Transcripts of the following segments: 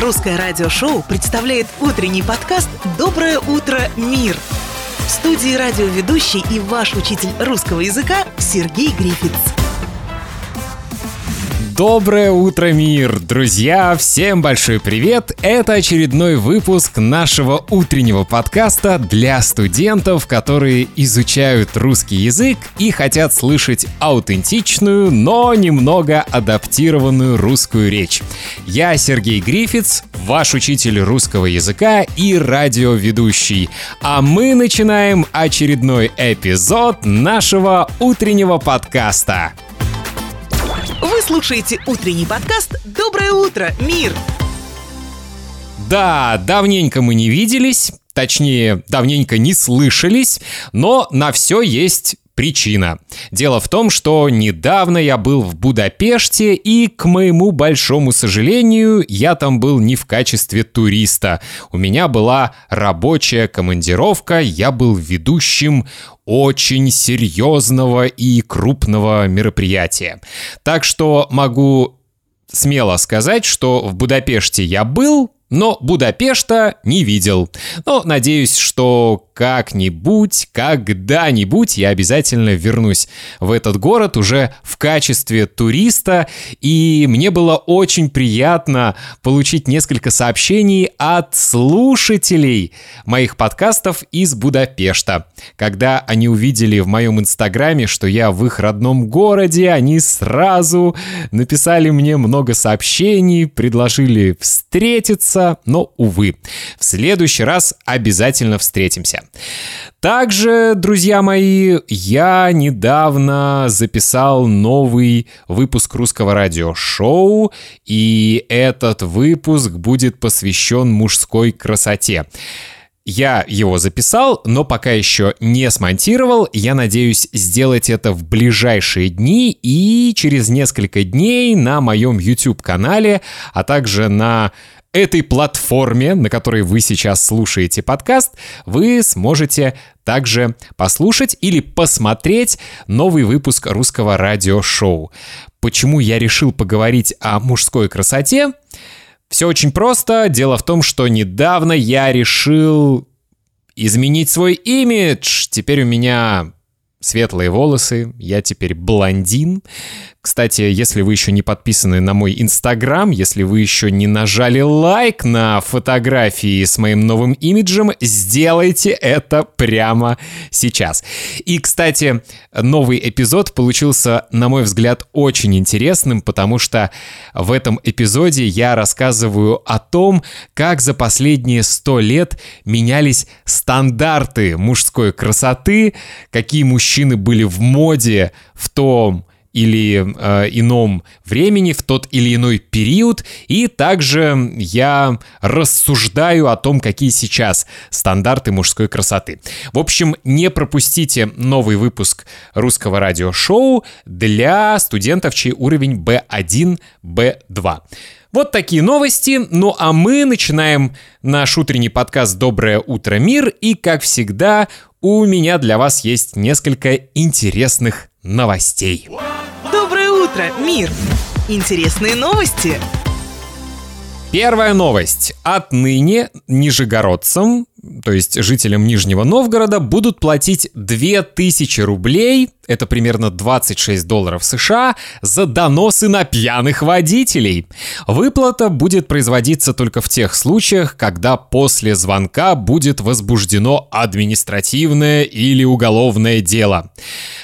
Русское радиошоу представляет утренний подкаст «Доброе утро, мир». В студии радиоведущий и ваш учитель русского языка Сергей Грифиц. Доброе утро, мир! Друзья, всем большой привет! Это очередной выпуск нашего утреннего подкаста для студентов, которые изучают русский язык и хотят слышать аутентичную, но немного адаптированную русскую речь. Я Сергей Грифиц, ваш учитель русского языка и радиоведущий. А мы начинаем очередной эпизод нашего утреннего подкаста. Вы слушаете утренний подкаст «Доброе утро, мир». Да, давненько мы не виделись, точнее, давненько не слышались, но на все есть причина. Дело в том, что недавно я был в Будапеште, и, к моему большому сожалению, я там был не в качестве туриста. У меня была рабочая командировка, я был ведущим очень серьезного и крупного мероприятия. Так что могу смело сказать, что в Будапеште я был, но Будапешта не видел. Но надеюсь, что как-нибудь, когда-нибудь я обязательно вернусь в этот город уже в качестве туриста. И мне было очень приятно получить несколько сообщений от слушателей моих подкастов из Будапешта. Когда они увидели в моем инстаграме, что я в их родном городе, они сразу написали мне много сообщений, предложили встретиться, но, увы, в следующий раз обязательно встретимся. Также, друзья мои, я недавно записал новый выпуск русского радиошоу, и этот выпуск будет посвящен мужской красоте. Я его записал, но пока еще не смонтировал. Я надеюсь сделать это в ближайшие дни и через несколько дней на моем YouTube-канале, а также на этой платформе, на которой вы сейчас слушаете подкаст, вы сможете также послушать или посмотреть новый выпуск русского радиошоу. Почему я решил поговорить о мужской красоте? Все очень просто. Дело в том, что недавно я решил изменить свой имидж. Теперь у меня светлые волосы, я теперь блондин. Кстати, если вы еще не подписаны на мой инстаграм, если вы еще не нажали лайк на фотографии с моим новым имиджем, сделайте это прямо сейчас. И, кстати, новый эпизод получился, на мой взгляд, очень интересным, потому что в этом эпизоде я рассказываю о том, как за последние сто лет менялись стандарты мужской красоты, какие мужчины были в моде в том или э, ином времени, в тот или иной период, и также я рассуждаю о том, какие сейчас стандарты мужской красоты. В общем, не пропустите новый выпуск русского радиошоу для студентов, чей уровень B1, B2. Вот такие новости. Ну а мы начинаем наш утренний подкаст «Доброе утро, мир». И, как всегда, у меня для вас есть несколько интересных новостей. Доброе утро, мир! Интересные новости! Первая новость. Отныне нижегородцам, то есть жителям Нижнего Новгорода, будут платить 2000 рублей это примерно 26 долларов США, за доносы на пьяных водителей. Выплата будет производиться только в тех случаях, когда после звонка будет возбуждено административное или уголовное дело.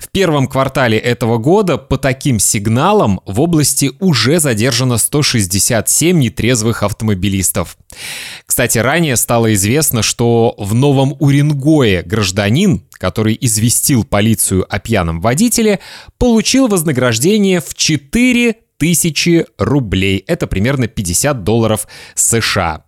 В первом квартале этого года по таким сигналам в области уже задержано 167 нетрезвых автомобилистов. Кстати, ранее стало известно, что в Новом Уренгое гражданин, который известил полицию о пьяном водителе, получил вознаграждение в 4 тысячи рублей. Это примерно 50 долларов США.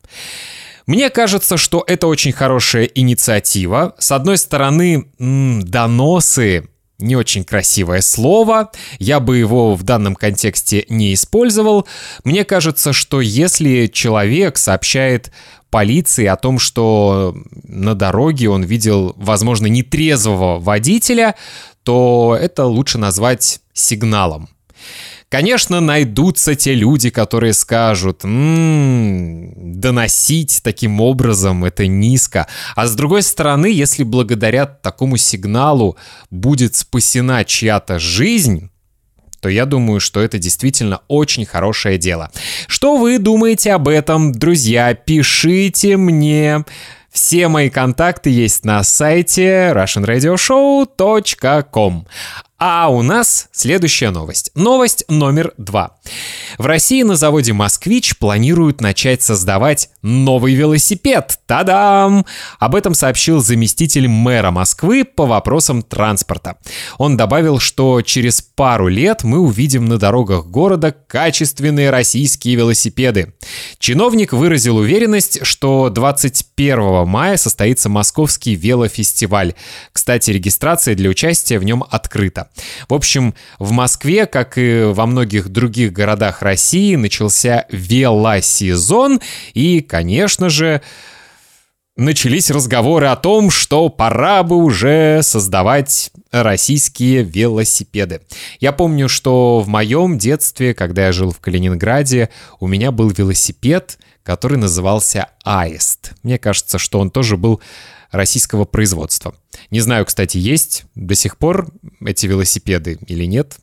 Мне кажется, что это очень хорошая инициатива. С одной стороны, доносы не очень красивое слово, я бы его в данном контексте не использовал. Мне кажется, что если человек сообщает полиции о том, что на дороге он видел, возможно, нетрезвого водителя, то это лучше назвать сигналом. Конечно, найдутся те люди, которые скажут, м-м, доносить таким образом это низко. А с другой стороны, если благодаря такому сигналу будет спасена чья-то жизнь, то я думаю, что это действительно очень хорошее дело. Что вы думаете об этом, друзья? Пишите мне. Все мои контакты есть на сайте russianradioshow.com. А у нас следующая новость. Новость номер два. В России на заводе «Москвич» планируют начать создавать новый велосипед. Та-дам! Об этом сообщил заместитель мэра Москвы по вопросам транспорта. Он добавил, что через пару лет мы увидим на дорогах города качественные российские велосипеды. Чиновник выразил уверенность, что 21 мая состоится Московский велофестиваль. Кстати, регистрация для участия в нем открыта. В общем, в Москве, как и во многих других городах России, начался велосезон и, конечно же, начались разговоры о том, что пора бы уже создавать российские велосипеды. Я помню, что в моем детстве, когда я жил в Калининграде, у меня был велосипед, который назывался «Аист». Мне кажется, что он тоже был российского производства. Не знаю, кстати, есть до сих пор эти велосипеды или нет.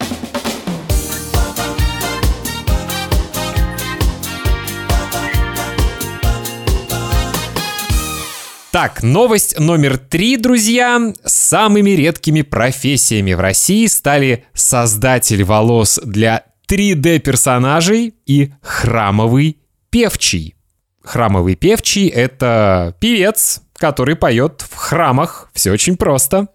Так, новость номер три, друзья. Самыми редкими профессиями в России стали создатель волос для 3D-персонажей и храмовый певчий. Храмовый певчий — это певец, который поет в храмах. Все очень просто.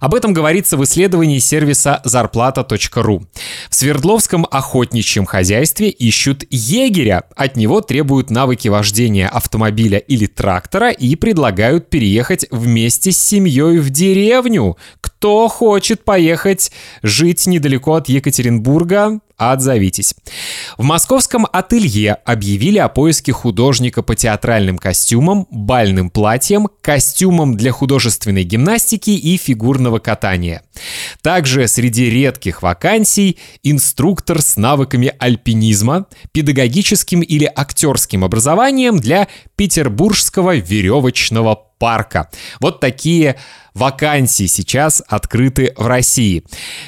Об этом говорится в исследовании сервиса зарплата.ру. В Свердловском охотничьем хозяйстве ищут егеря. От него требуют навыки вождения автомобиля или трактора и предлагают переехать вместе с семьей в деревню. Кто хочет поехать жить недалеко от Екатеринбурга, отзовитесь. В московском ателье объявили о поиске художника по театральным костюмам, бальным платьям, костюмам для художественной гимнастики и фигурного катания. Также среди редких вакансий инструктор с навыками альпинизма, педагогическим или актерским образованием для Петербургского веревочного парка. Вот такие вакансии сейчас открыты в России.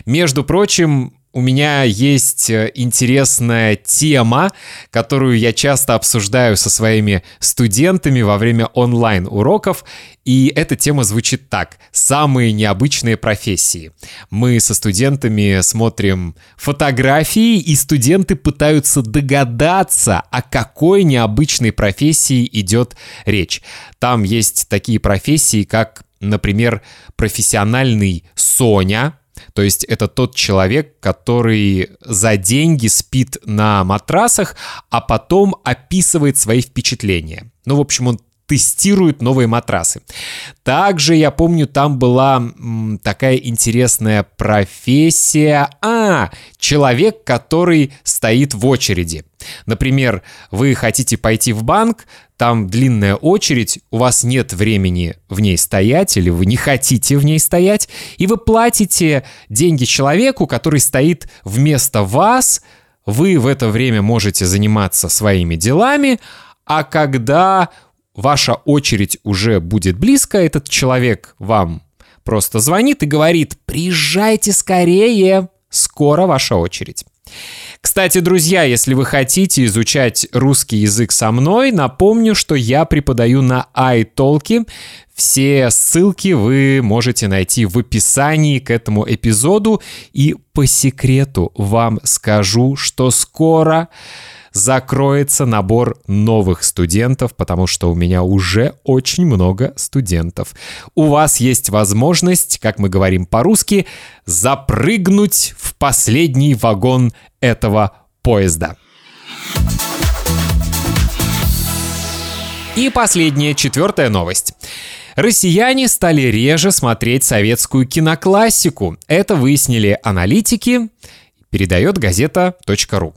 Между прочим, у меня есть э, интересная тема, которую я часто обсуждаю со своими студентами во время онлайн-уроков, и эта тема звучит так. Самые необычные профессии. Мы со студентами смотрим фотографии, и студенты пытаются догадаться, о какой необычной профессии идет речь. Там есть такие профессии, как, например, профессиональный Соня, то есть это тот человек, который за деньги спит на матрасах, а потом описывает свои впечатления. Ну, в общем, он тестирует новые матрасы. Также, я помню, там была м, такая интересная профессия. А, человек, который стоит в очереди. Например, вы хотите пойти в банк, там длинная очередь, у вас нет времени в ней стоять или вы не хотите в ней стоять, и вы платите деньги человеку, который стоит вместо вас, вы в это время можете заниматься своими делами, а когда ваша очередь уже будет близко, этот человек вам просто звонит и говорит «Приезжайте скорее, скоро ваша очередь». Кстати, друзья, если вы хотите изучать русский язык со мной, напомню, что я преподаю на iTalki. Все ссылки вы можете найти в описании к этому эпизоду. И по секрету вам скажу, что скоро закроется набор новых студентов, потому что у меня уже очень много студентов. У вас есть возможность, как мы говорим по-русски, запрыгнуть в последний вагон этого поезда. И последняя, четвертая новость. Россияне стали реже смотреть советскую киноклассику. Это выяснили аналитики передает газета.ру.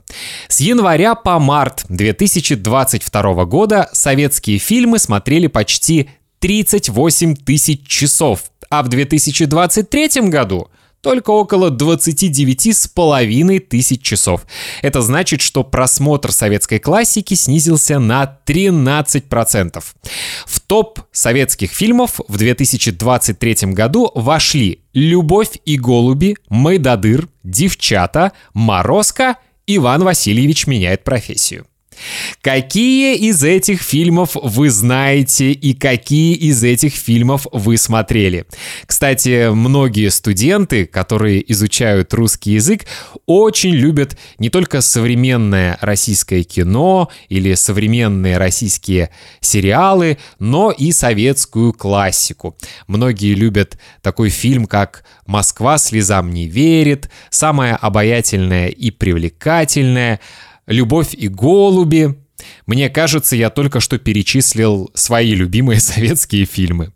С января по март 2022 года советские фильмы смотрели почти 38 тысяч часов, а в 2023 году только около 29 с половиной тысяч часов. Это значит, что просмотр советской классики снизился на 13%. В топ советских фильмов в 2023 году вошли «Любовь и голуби», «Майдадыр», «Девчата», «Морозко», «Иван Васильевич меняет профессию». Какие из этих фильмов вы знаете и какие из этих фильмов вы смотрели? Кстати, многие студенты, которые изучают русский язык, очень любят не только современное российское кино или современные российские сериалы, но и советскую классику. Многие любят такой фильм, как «Москва слезам не верит», «Самая обаятельная и привлекательная», «Любовь и голуби». Мне кажется, я только что перечислил свои любимые советские фильмы.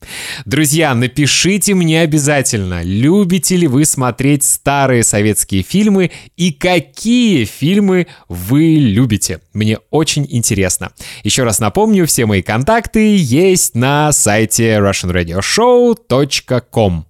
Друзья, напишите мне обязательно, любите ли вы смотреть старые советские фильмы и какие фильмы вы любите. Мне очень интересно. Еще раз напомню, все мои контакты есть на сайте russianradioshow.com.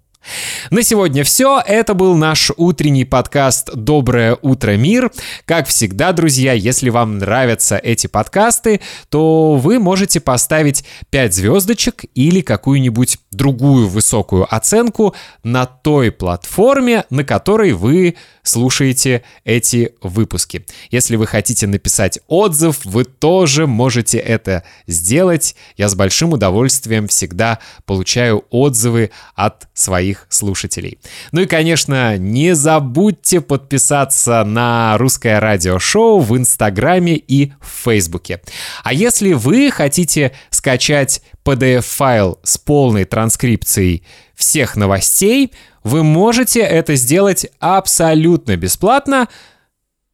На сегодня все. Это был наш утренний подкаст «Доброе утро, мир». Как всегда, друзья, если вам нравятся эти подкасты, то вы можете поставить 5 звездочек или какую-нибудь другую высокую оценку на той платформе, на которой вы слушаете эти выпуски. Если вы хотите написать отзыв, вы тоже можете это сделать. Я с большим удовольствием всегда получаю отзывы от своих слушателей. Ну и, конечно, не забудьте подписаться на русское радиошоу в Инстаграме и в Фейсбуке. А если вы хотите скачать PDF-файл с полной транскрипцией всех новостей, вы можете это сделать абсолютно бесплатно.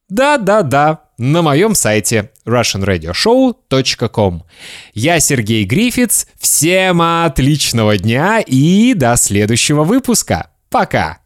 Да-да-да, на моем сайте russianradioshow.com. Я Сергей Грифиц, всем отличного дня и до следующего выпуска. Пока!